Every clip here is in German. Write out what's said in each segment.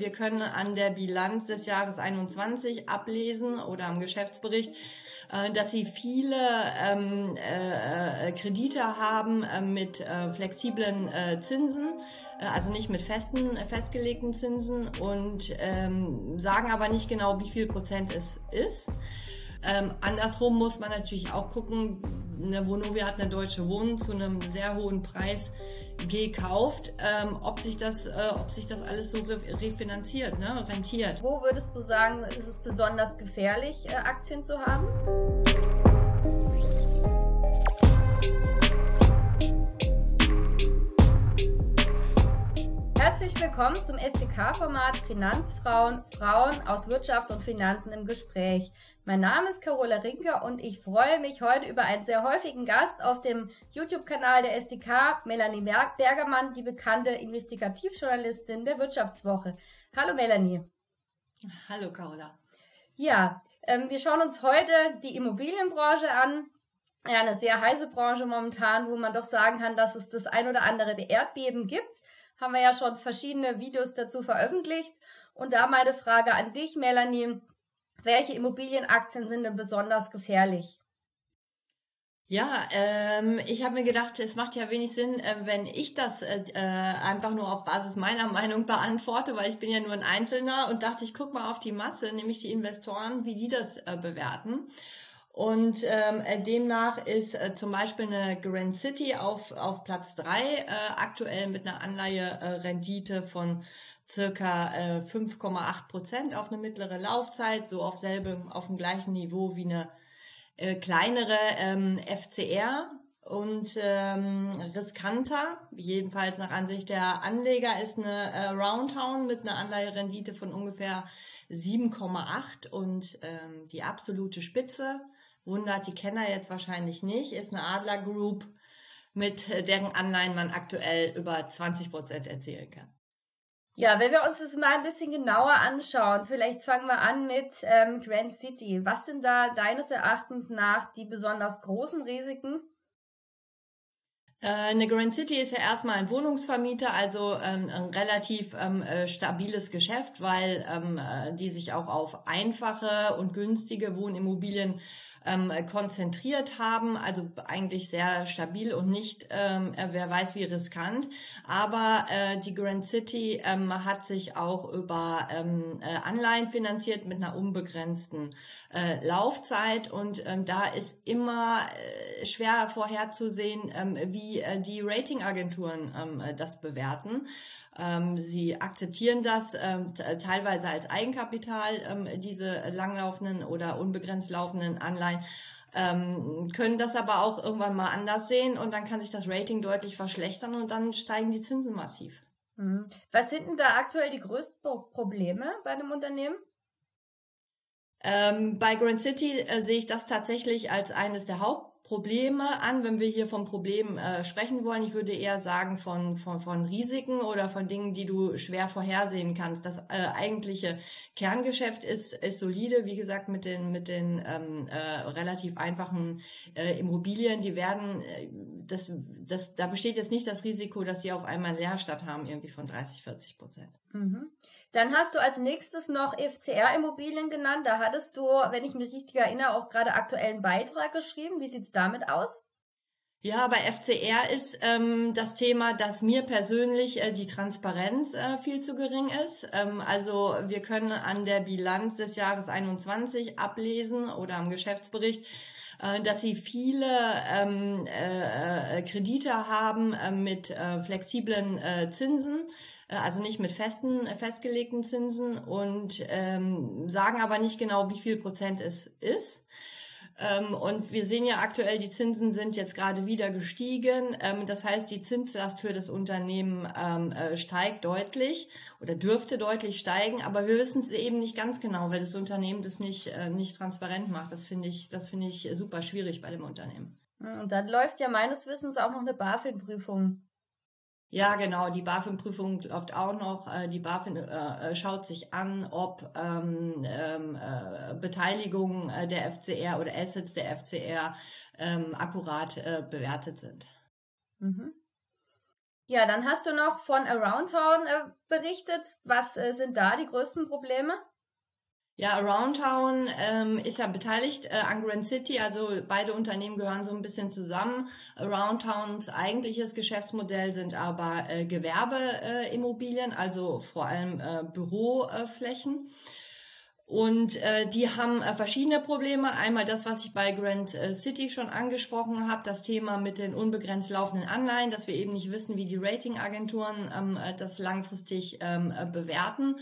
wir können an der Bilanz des Jahres 21 ablesen oder am Geschäftsbericht, äh, dass sie viele ähm, äh, Kredite haben äh, mit äh, flexiblen äh, Zinsen, äh, also nicht mit festen, festgelegten Zinsen und ähm, sagen aber nicht genau, wie viel Prozent es ist. Ähm, andersrum muss man natürlich auch gucken, Vonovia hat eine deutsche Wohnung zu einem sehr hohen Preis gekauft, ähm, ob, sich das, äh, ob sich das alles so re refinanziert, ne? rentiert. Wo würdest du sagen, ist es besonders gefährlich, äh, Aktien zu haben? Herzlich willkommen zum SDK-Format Finanzfrauen, Frauen aus Wirtschaft und Finanzen im Gespräch. Mein Name ist Carola Rinker und ich freue mich heute über einen sehr häufigen Gast auf dem YouTube-Kanal der SDK, Melanie Bergermann, die bekannte Investigativjournalistin der Wirtschaftswoche. Hallo Melanie. Hallo Carola. Ja, ähm, wir schauen uns heute die Immobilienbranche an. Ja, eine sehr heiße Branche momentan, wo man doch sagen kann, dass es das ein oder andere Erdbeben gibt. Haben wir ja schon verschiedene Videos dazu veröffentlicht. Und da meine Frage an dich, Melanie welche Immobilienaktien sind denn besonders gefährlich? Ja, ähm, ich habe mir gedacht, es macht ja wenig Sinn, äh, wenn ich das äh, äh, einfach nur auf Basis meiner Meinung beantworte, weil ich bin ja nur ein Einzelner und dachte, ich guck mal auf die Masse, nämlich die Investoren, wie die das äh, bewerten. Und ähm, äh, demnach ist äh, zum Beispiel eine Grand City auf, auf Platz drei äh, aktuell mit einer Anleihe-Rendite äh, von circa äh, 5,8 Prozent auf eine mittlere Laufzeit, so auf selbe, auf dem gleichen Niveau wie eine äh, kleinere ähm, FCR und ähm, riskanter, jedenfalls nach Ansicht der Anleger, ist eine äh, Roundtown mit einer Anleiherendite von ungefähr 7,8 und ähm, die absolute Spitze, wundert die Kenner jetzt wahrscheinlich nicht, ist eine Adler Group, mit deren Anleihen man aktuell über 20 Prozent erzielen kann. Ja, wenn wir uns das mal ein bisschen genauer anschauen, vielleicht fangen wir an mit ähm, Grand City. Was sind da deines Erachtens nach die besonders großen Risiken? Äh, eine Grand City ist ja erstmal ein Wohnungsvermieter, also ähm, ein relativ ähm, äh, stabiles Geschäft, weil ähm, äh, die sich auch auf einfache und günstige Wohnimmobilien ähm, konzentriert haben, also eigentlich sehr stabil und nicht, ähm, äh, wer weiß wie riskant. Aber äh, die Grand City ähm, hat sich auch über ähm, äh, Anleihen finanziert mit einer unbegrenzten äh, Laufzeit und ähm, da ist immer äh, schwer vorherzusehen, ähm, wie äh, die Ratingagenturen ähm, äh, das bewerten. Ähm, sie akzeptieren das ähm, teilweise als Eigenkapital, ähm, diese langlaufenden oder unbegrenzt laufenden Anleihen. Ähm, können das aber auch irgendwann mal anders sehen und dann kann sich das Rating deutlich verschlechtern und dann steigen die Zinsen massiv. Mhm. Was sind denn da aktuell die größten Probleme bei einem Unternehmen? Ähm, bei Grand City äh, sehe ich das tatsächlich als eines der Haupt Probleme an, wenn wir hier von Problemen äh, sprechen wollen. Ich würde eher sagen von, von, von Risiken oder von Dingen, die du schwer vorhersehen kannst. Das äh, eigentliche Kerngeschäft ist, ist solide, wie gesagt, mit den, mit den ähm, äh, relativ einfachen äh, Immobilien. Die werden, äh, das, das, da besteht jetzt nicht das Risiko, dass die auf einmal Leerstadt haben, irgendwie von 30, 40 Prozent. Mhm. Dann hast du als nächstes noch FCR-Immobilien genannt. Da hattest du, wenn ich mich richtig erinnere, auch gerade aktuellen Beitrag geschrieben. Wie sieht's damit aus? Ja, bei FCR ist ähm, das Thema, dass mir persönlich äh, die Transparenz äh, viel zu gering ist. Ähm, also wir können an der Bilanz des Jahres 21 ablesen oder am Geschäftsbericht, äh, dass sie viele ähm, äh, äh Kredite haben äh, mit äh, flexiblen äh, Zinsen äh, also nicht mit festen, äh, festgelegten Zinsen und ähm, sagen aber nicht genau, wie viel Prozent es ist. Ähm, und wir sehen ja aktuell, die Zinsen sind jetzt gerade wieder gestiegen. Ähm, das heißt, die Zinslast für das Unternehmen ähm, äh, steigt deutlich oder dürfte deutlich steigen, aber wir wissen es eben nicht ganz genau, weil das Unternehmen das nicht, äh, nicht transparent macht. Das finde ich, das finde ich super schwierig bei dem Unternehmen. Und dann läuft ja meines Wissens auch noch eine BaFin-Prüfung ja, genau. Die BaFin-Prüfung läuft auch noch. Äh, die BaFin äh, äh, schaut sich an, ob ähm, ähm, äh, Beteiligungen äh, der FCR oder Assets der FCR ähm, akkurat äh, bewertet sind. Mhm. Ja, dann hast du noch von Around Town äh, berichtet. Was sind da die größten Probleme? Ja, Around Town ähm, ist ja beteiligt äh, an Grand City, also beide Unternehmen gehören so ein bisschen zusammen. Around Towns eigentliches Geschäftsmodell sind aber äh, Gewerbeimmobilien, äh, also vor allem äh, Büroflächen. Äh, und äh, die haben äh, verschiedene Probleme. Einmal das, was ich bei Grand äh, City schon angesprochen habe, das Thema mit den unbegrenzt laufenden Anleihen, dass wir eben nicht wissen, wie die Ratingagenturen ähm, äh, das langfristig ähm, äh, bewerten.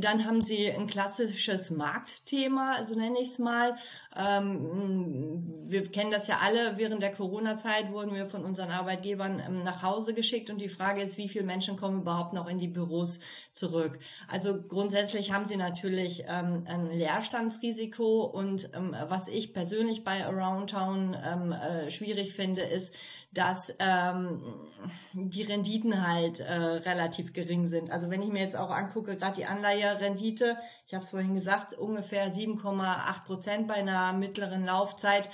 Dann haben sie ein klassisches Marktthema, so nenne ich es mal. Ähm, wir kennen das ja alle, während der Corona-Zeit wurden wir von unseren Arbeitgebern ähm, nach Hause geschickt und die Frage ist, wie viele Menschen kommen überhaupt noch in die Büros zurück? Also grundsätzlich haben sie natürlich ähm, ein Leerstandsrisiko und ähm, was ich persönlich bei Around Town ähm, äh, schwierig finde, ist, dass ähm, die Renditen halt äh, relativ gering sind. Also wenn ich mir jetzt auch angucke, gerade die Anleiherendite, ich habe es vorhin gesagt, ungefähr 7,8 Prozent bei einer mittleren Laufzeit.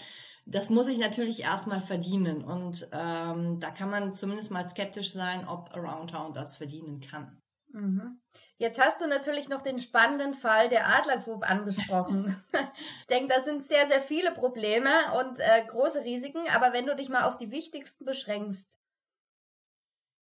Das muss ich natürlich erstmal verdienen und ähm, da kann man zumindest mal skeptisch sein, ob Around Town das verdienen kann. Mhm. Jetzt hast du natürlich noch den spannenden Fall der Adler Group angesprochen. ich denke, da sind sehr, sehr viele Probleme und äh, große Risiken, aber wenn du dich mal auf die wichtigsten beschränkst,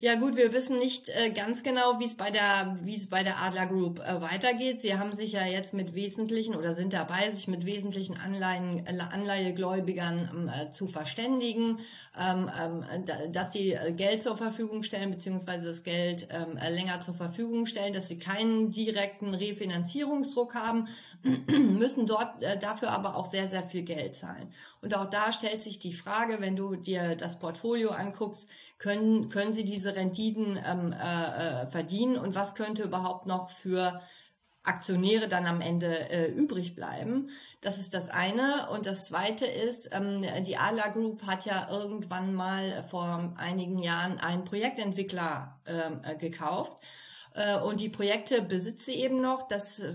ja gut, wir wissen nicht äh, ganz genau, wie es bei der wie es bei der Adler Group äh, weitergeht. Sie haben sich ja jetzt mit wesentlichen oder sind dabei, sich mit wesentlichen Anleihen, Anleihegläubigern ähm, äh, zu verständigen, ähm, ähm, dass sie äh, Geld zur Verfügung stellen beziehungsweise das Geld ähm, äh, länger zur Verfügung stellen, dass sie keinen direkten Refinanzierungsdruck haben, müssen dort äh, dafür aber auch sehr sehr viel Geld zahlen. Und auch da stellt sich die Frage, wenn du dir das Portfolio anguckst, können, können sie diese Renditen ähm, äh, äh, verdienen und was könnte überhaupt noch für Aktionäre dann am Ende äh, übrig bleiben. Das ist das eine. Und das zweite ist, ähm, die Ala Group hat ja irgendwann mal vor einigen Jahren einen Projektentwickler ähm, äh, gekauft. Äh, und die Projekte besitzt sie eben noch. Das äh,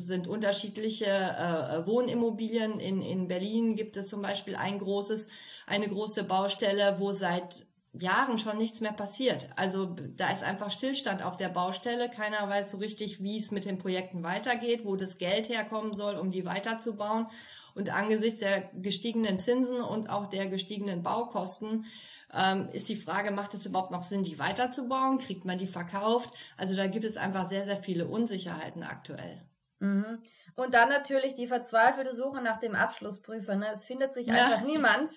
sind unterschiedliche äh, Wohnimmobilien. In, in Berlin gibt es zum Beispiel ein großes eine große Baustelle, wo seit Jahren schon nichts mehr passiert. Also da ist einfach Stillstand auf der Baustelle. Keiner weiß so richtig, wie es mit den Projekten weitergeht, wo das Geld herkommen soll, um die weiterzubauen. Und angesichts der gestiegenen Zinsen und auch der gestiegenen Baukosten ähm, ist die Frage, macht es überhaupt noch Sinn, die weiterzubauen? Kriegt man die verkauft? Also da gibt es einfach sehr, sehr viele Unsicherheiten aktuell. Mhm. Und dann natürlich die verzweifelte Suche nach dem Abschlussprüfer. Ne? Es findet sich ja. einfach niemand,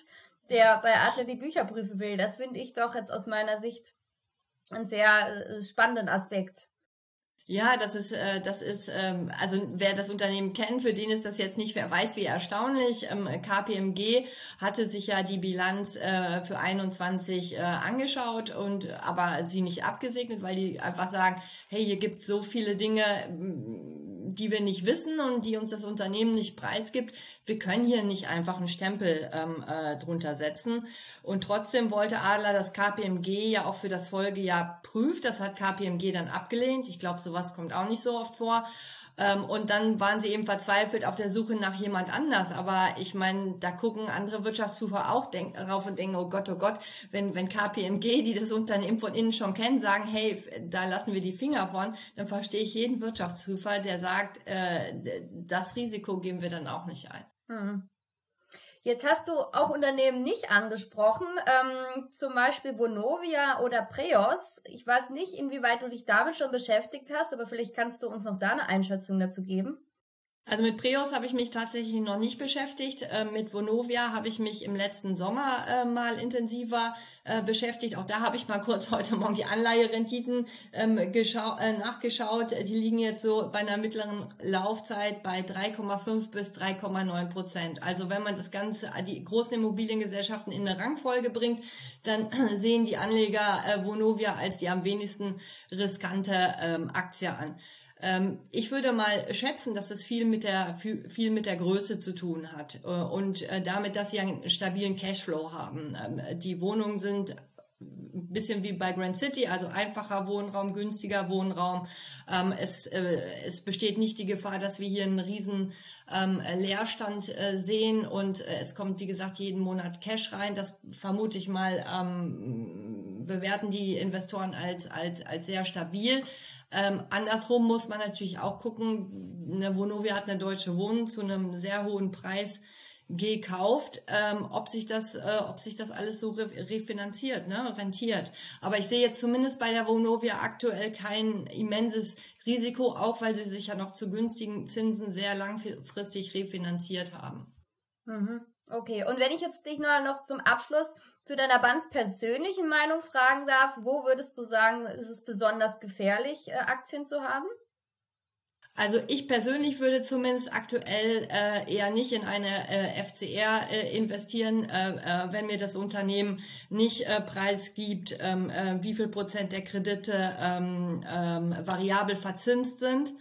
der bei Adler die Bücher prüfen will. Das finde ich doch jetzt aus meiner Sicht einen sehr äh, spannenden Aspekt. Ja, das ist, äh, das ist, ähm, also wer das Unternehmen kennt, für den ist das jetzt nicht, wer weiß, wie erstaunlich. Ähm, KPMG hatte sich ja die Bilanz äh, für 21 äh, angeschaut und aber sie nicht abgesegnet, weil die einfach sagen, hey, hier gibt so viele Dinge, die wir nicht wissen und die uns das Unternehmen nicht preisgibt. Wir können hier nicht einfach einen Stempel ähm, äh, drunter setzen. Und trotzdem wollte Adler das KPMG ja auch für das Folgejahr prüft. Das hat KPMG dann abgelehnt. Ich glaube, sowas kommt auch nicht so oft vor. Ähm, und dann waren sie eben verzweifelt auf der Suche nach jemand anders. Aber ich meine, da gucken andere Wirtschaftsprüfer auch denk, rauf und denken, oh Gott, oh Gott, wenn, wenn KPMG, die das Unternehmen von innen schon kennen, sagen, hey, da lassen wir die Finger von, dann verstehe ich jeden Wirtschaftsprüfer, der sagt, äh, das Risiko geben wir dann auch nicht ein. Hm. Jetzt hast du auch Unternehmen nicht angesprochen, ähm, zum Beispiel Vonovia oder Preos. Ich weiß nicht, inwieweit du dich damit schon beschäftigt hast, aber vielleicht kannst du uns noch da eine Einschätzung dazu geben. Also mit Preos habe ich mich tatsächlich noch nicht beschäftigt. Ähm, mit Vonovia habe ich mich im letzten Sommer äh, mal intensiver äh, beschäftigt. Auch da habe ich mal kurz heute Morgen die Anleiherenditen ähm, äh, nachgeschaut. Die liegen jetzt so bei einer mittleren Laufzeit bei 3,5 bis 3,9 Prozent. Also wenn man das Ganze, die großen Immobiliengesellschaften in eine Rangfolge bringt, dann sehen die Anleger Vonovia als die am wenigsten riskante ähm, Aktie an. Ähm, ich würde mal schätzen, dass das viel mit der viel mit der Größe zu tun hat äh, und äh, damit, dass sie einen stabilen Cashflow haben. Ähm, die Wohnungen sind bisschen wie bei Grand City, also einfacher Wohnraum, günstiger Wohnraum. Ähm, es, äh, es besteht nicht die Gefahr, dass wir hier einen riesen ähm, Leerstand äh, sehen und äh, es kommt, wie gesagt, jeden Monat Cash rein. Das vermute ich mal, ähm, bewerten die Investoren als, als, als sehr stabil. Ähm, andersrum muss man natürlich auch gucken, eine Vonovia hat eine deutsche Wohnung zu einem sehr hohen Preis gekauft, ähm, ob sich das, äh, ob sich das alles so re refinanziert, ne, rentiert. Aber ich sehe jetzt zumindest bei der Vonovia aktuell kein immenses Risiko, auch weil sie sich ja noch zu günstigen Zinsen sehr langfristig refinanziert haben. Mhm. Okay, und wenn ich jetzt dich noch zum Abschluss zu deiner ganz persönlichen Meinung fragen darf, wo würdest du sagen, ist es besonders gefährlich, äh, Aktien zu haben? Also ich persönlich würde zumindest aktuell äh, eher nicht in eine äh, FCR äh, investieren, äh, äh, wenn mir das Unternehmen nicht äh, preisgibt, ähm, äh, wie viel Prozent der Kredite ähm, ähm, variabel verzinst sind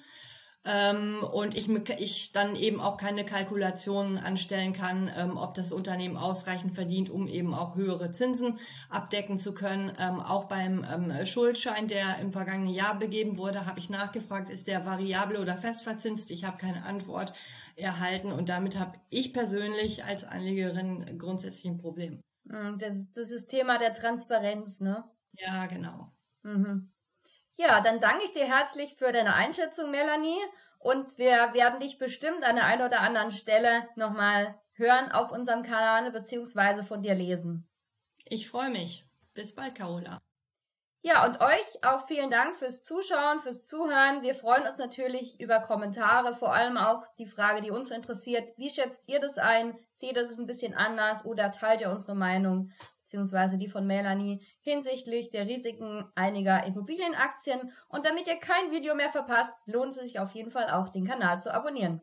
ähm, und ich, ich dann eben auch keine Kalkulationen anstellen kann, ähm, ob das Unternehmen ausreichend verdient, um eben auch höhere Zinsen abdecken zu können. Ähm, auch beim ähm, Schuldschein, der im vergangenen Jahr begeben wurde, habe ich nachgefragt, ist der variabel oder festverzinst? Ich habe keine Antwort erhalten und damit habe ich persönlich als Anlegerin grundsätzlich ein Problem. Hm, das, das ist Thema der Transparenz, ne? Ja, genau. Mhm. Ja, dann danke ich dir herzlich für deine Einschätzung, Melanie. Und wir werden dich bestimmt an der einen oder anderen Stelle nochmal hören auf unserem Kanal beziehungsweise von dir lesen. Ich freue mich. Bis bald, Carola. Ja, und euch auch vielen Dank fürs Zuschauen, fürs Zuhören. Wir freuen uns natürlich über Kommentare, vor allem auch die Frage, die uns interessiert. Wie schätzt ihr das ein? Seht ihr das ein bisschen anders oder teilt ihr unsere Meinung? Beziehungsweise die von Melanie hinsichtlich der Risiken einiger Immobilienaktien. Und damit ihr kein Video mehr verpasst, lohnt es sich auf jeden Fall auch, den Kanal zu abonnieren.